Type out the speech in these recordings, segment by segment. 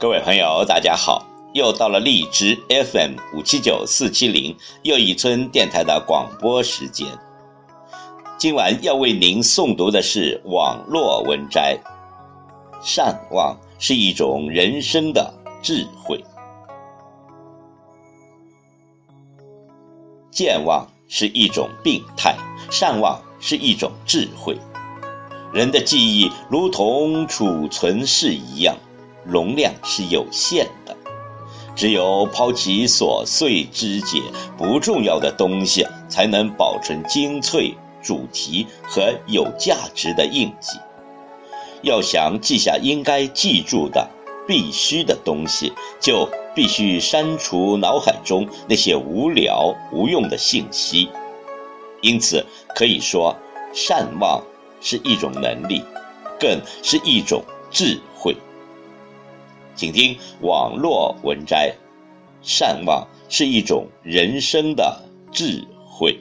各位朋友，大家好！又到了荔枝 FM 五七九四七零又一村电台的广播时间。今晚要为您诵读的是网络文摘。善忘是一种人生的智慧，健忘是一种病态，善忘是一种智慧。人的记忆如同储存室一样。容量是有限的，只有抛弃琐碎枝节、不重要的东西，才能保存精粹主题和有价值的印记。要想记下应该记住的、必须的东西，就必须删除脑海中那些无聊无用的信息。因此，可以说，善忘是一种能力，更是一种智慧。请听网络文摘，善忘是一种人生的智慧。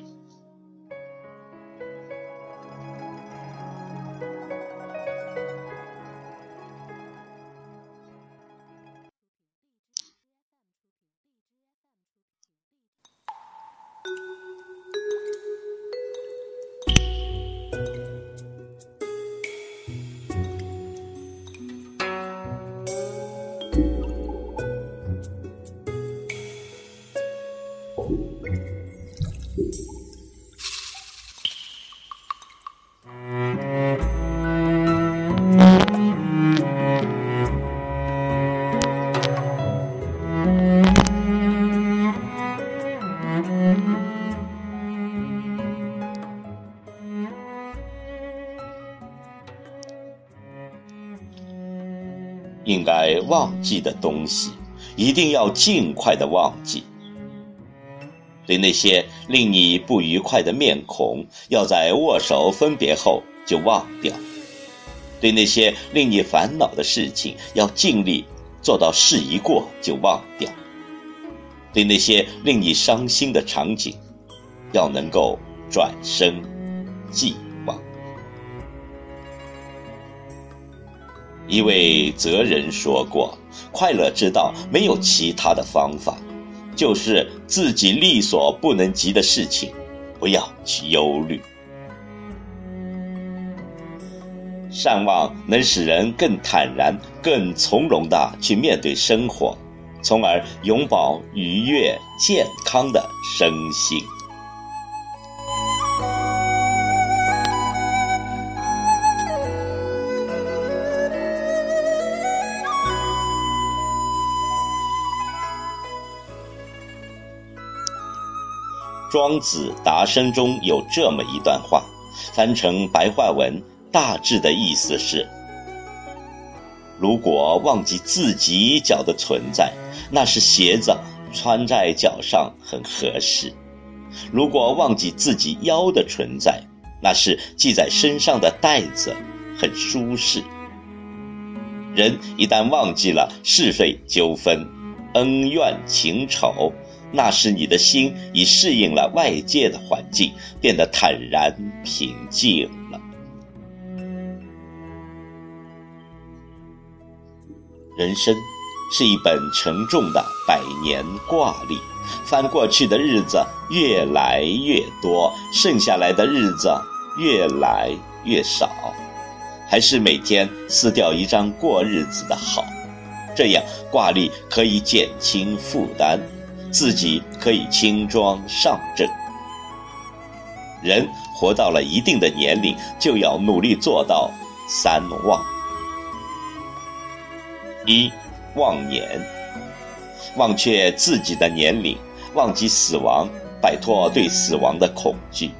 应该忘记的东西，一定要尽快的忘记。对那些令你不愉快的面孔，要在握手分别后就忘掉；对那些令你烦恼的事情，要尽力做到事一过就忘掉；对那些令你伤心的场景，要能够转身即一位哲人说过：“快乐之道没有其他的方法，就是自己力所不能及的事情，不要去忧虑。善忘能使人更坦然、更从容地去面对生活，从而永葆愉悦、健康的身心。”庄子答生中有这么一段话，翻成白话文，大致的意思是：如果忘记自己脚的存在，那是鞋子穿在脚上很合适；如果忘记自己腰的存在，那是系在身上的带子很舒适。人一旦忘记了是非纠纷、恩怨情仇，那是你的心已适应了外界的环境，变得坦然平静了。人生是一本沉重的百年挂历，翻过去的日子越来越多，剩下来的日子越来越少，还是每天撕掉一张过日子的好，这样挂历可以减轻负担。自己可以轻装上阵。人活到了一定的年龄，就要努力做到三忘：一、忘年，忘却自己的年龄，忘记死亡，摆脱对死亡的恐惧。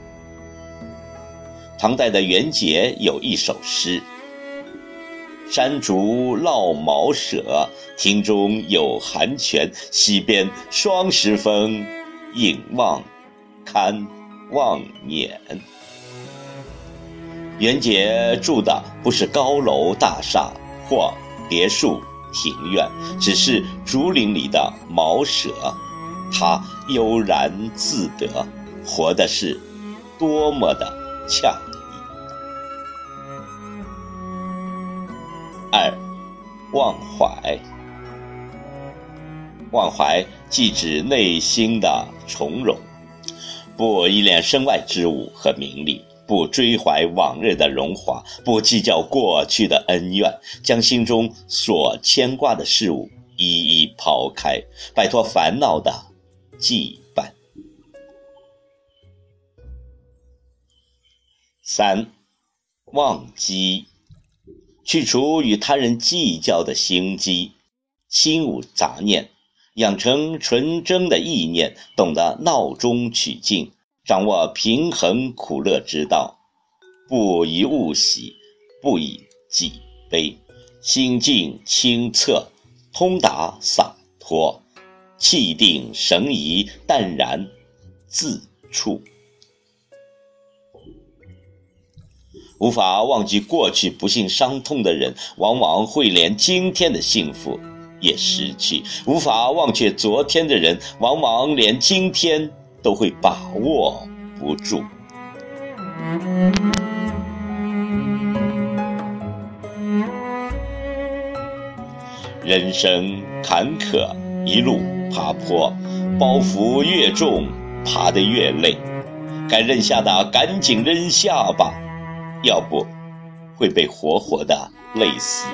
唐代的元榘有一首诗。山竹绕茅舍，庭中有寒泉。溪边霜时风，影望堪望眼。元杰住的不是高楼大厦或别墅庭院，只是竹林里的茅舍。他悠然自得，活的是多么的恰。二，忘怀。忘怀即指内心的从容，不依恋身外之物和名利，不追怀往日的荣华，不计较过去的恩怨，将心中所牵挂的事物一一抛开，摆脱烦恼的羁绊。三，忘机，去除与他人计较的心机，心无杂念。养成纯真的意念，懂得闹中取静，掌握平衡苦乐之道，不以物喜，不以己悲，心静清澈，通达洒脱，气定神怡，淡然自处。无法忘记过去不幸伤痛的人，往往会连今天的幸福。也失去无法忘却昨天的人，往往连今天都会把握不住。人生坎坷，一路爬坡，包袱越重，爬得越累。该扔下的赶紧扔下吧，要不会被活活的累死。